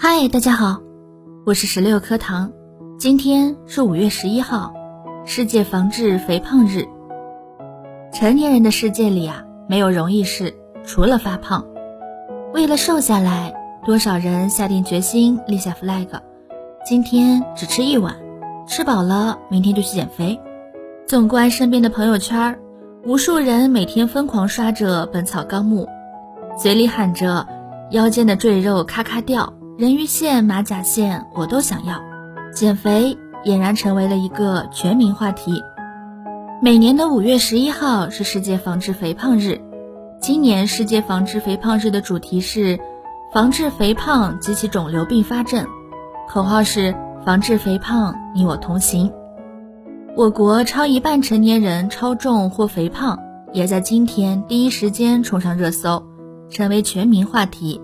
嗨，大家好，我是十六颗糖。今天是五月十一号，世界防治肥胖日。成年人的世界里啊，没有容易事，除了发胖。为了瘦下来，多少人下定决心立下 flag，今天只吃一碗，吃饱了明天就去减肥。纵观身边的朋友圈，无数人每天疯狂刷着《本草纲目》，嘴里喊着腰间的赘肉咔咔掉，人鱼线、马甲线我都想要。减肥俨然成为了一个全民话题。每年的五月十一号是世界防治肥胖日，今年世界防治肥胖日的主题是防治肥胖及其肿瘤并发症，口号是防治肥胖，你我同行。我国超一半成年人超重或肥胖，也在今天第一时间冲上热搜，成为全民话题。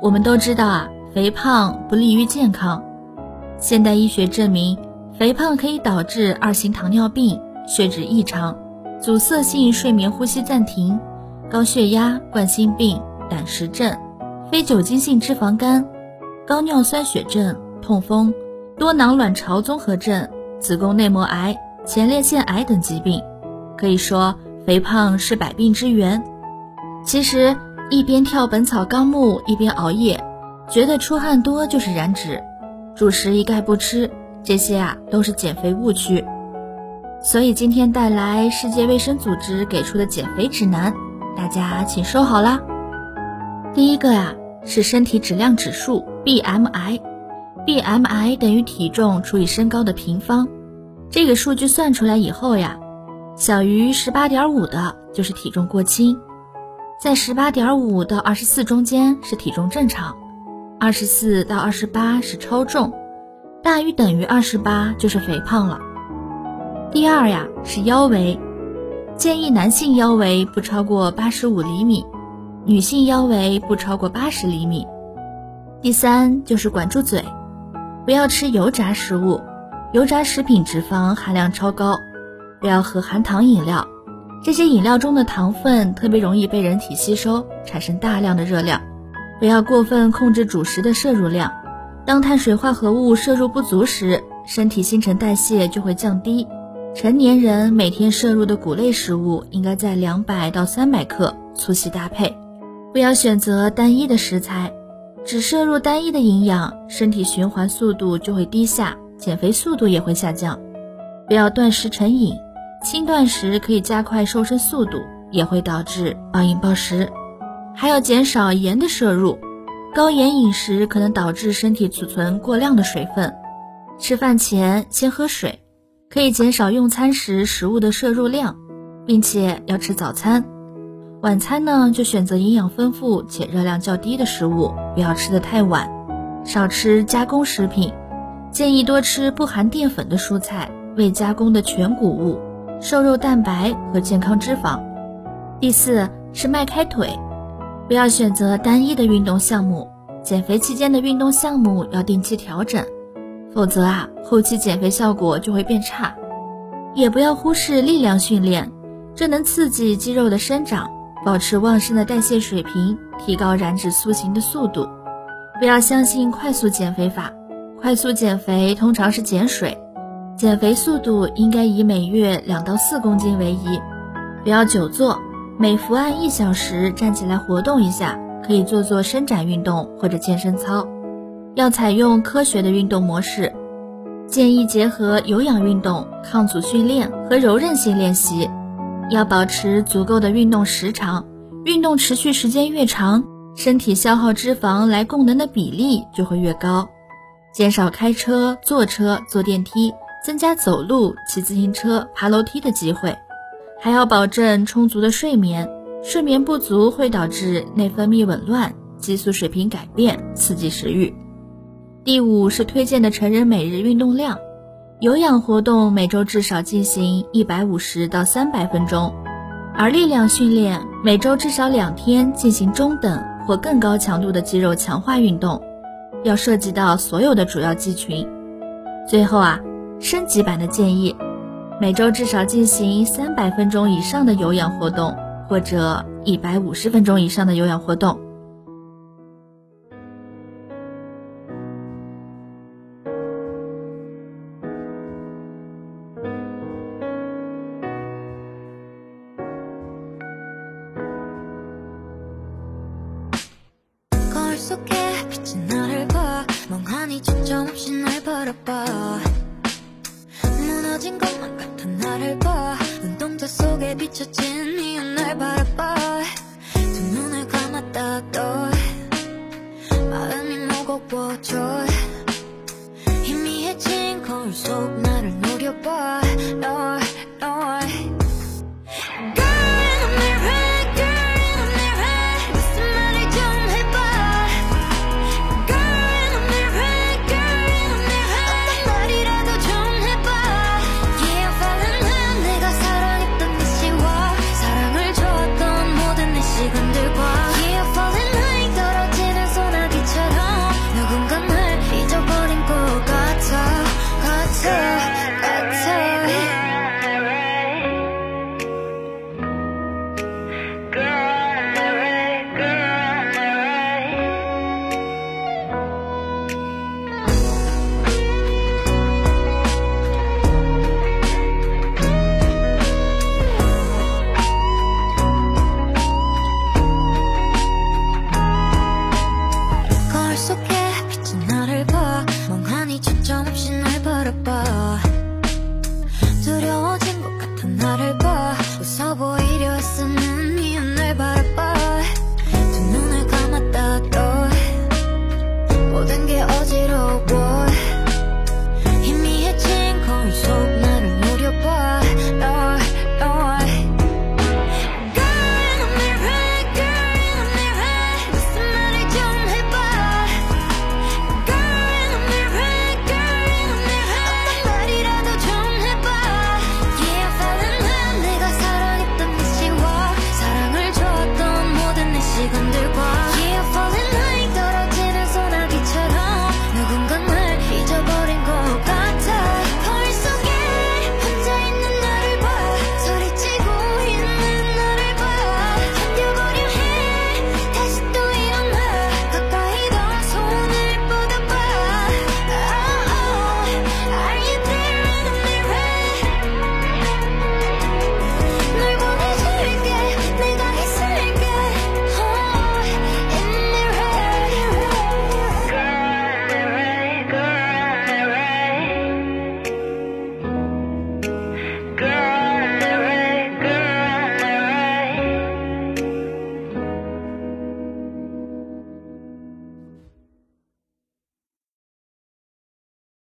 我们都知道啊，肥胖不利于健康。现代医学证明，肥胖可以导致二型糖尿病、血脂异常、阻塞性睡眠呼吸暂停、高血压、冠心病、胆石症、非酒精性脂肪肝、高尿酸血症、痛风、多囊卵巢综合症、子宫内膜癌、前列腺癌等疾病。可以说，肥胖是百病之源。其实，一边跳《本草纲目》，一边熬夜，觉得出汗多就是燃脂。主食一概不吃，这些啊都是减肥误区。所以今天带来世界卫生组织给出的减肥指南，大家请收好啦。第一个呀是身体质量指数 BMI，BMI 等于体重除以身高的平方。这个数据算出来以后呀，小于十八点五的就是体重过轻，在十八点五到二十四中间是体重正常。二十四到二十八是超重，大于等于二十八就是肥胖了。第二呀是腰围，建议男性腰围不超过八十五厘米，女性腰围不超过八十厘米。第三就是管住嘴，不要吃油炸食物，油炸食品脂肪含量超高，不要喝含糖饮料，这些饮料中的糖分特别容易被人体吸收，产生大量的热量。不要过分控制主食的摄入量，当碳水化合物摄入不足时，身体新陈代谢就会降低。成年人每天摄入的谷类食物应该在两百到三百克，粗细搭配。不要选择单一的食材，只摄入单一的营养，身体循环速度就会低下，减肥速度也会下降。不要断食成瘾，轻断食可以加快瘦身速度，也会导致暴饮暴食。还要减少盐的摄入，高盐饮食可能导致身体储存过量的水分。吃饭前先喝水，可以减少用餐时食物的摄入量，并且要吃早餐。晚餐呢，就选择营养丰富且热量较低的食物，不要吃得太晚。少吃加工食品，建议多吃不含淀粉的蔬菜、未加工的全谷物、瘦肉蛋白和健康脂肪。第四是迈开腿。不要选择单一的运动项目，减肥期间的运动项目要定期调整，否则啊，后期减肥效果就会变差。也不要忽视力量训练，这能刺激肌肉的生长，保持旺盛的代谢水平，提高燃脂塑形的速度。不要相信快速减肥法，快速减肥通常是减水，减肥速度应该以每月两到四公斤为宜。不要久坐。每伏案一小时，站起来活动一下，可以做做伸展运动或者健身操。要采用科学的运动模式，建议结合有氧运动、抗阻训练和柔韧性练习。要保持足够的运动时长，运动持续时间越长，身体消耗脂肪来供能的比例就会越高。减少开车、坐车、坐电梯，增加走路、骑自行车、爬楼梯的机会。还要保证充足的睡眠，睡眠不足会导致内分泌紊乱、激素水平改变，刺激食欲。第五是推荐的成人每日运动量，有氧活动每周至少进行一百五十到三百分钟，而力量训练每周至少两天进行中等或更高强度的肌肉强化运动，要涉及到所有的主要肌群。最后啊，升级版的建议。每周至少进行三百分钟以上的有氧活动或者一百五十分钟以上的有氧活动。 무너진 것만 같은 나를 봐. 눈동자 속에 비춰진 네날 바라봐. 두 눈을 감았다 또. 마음이 무거워져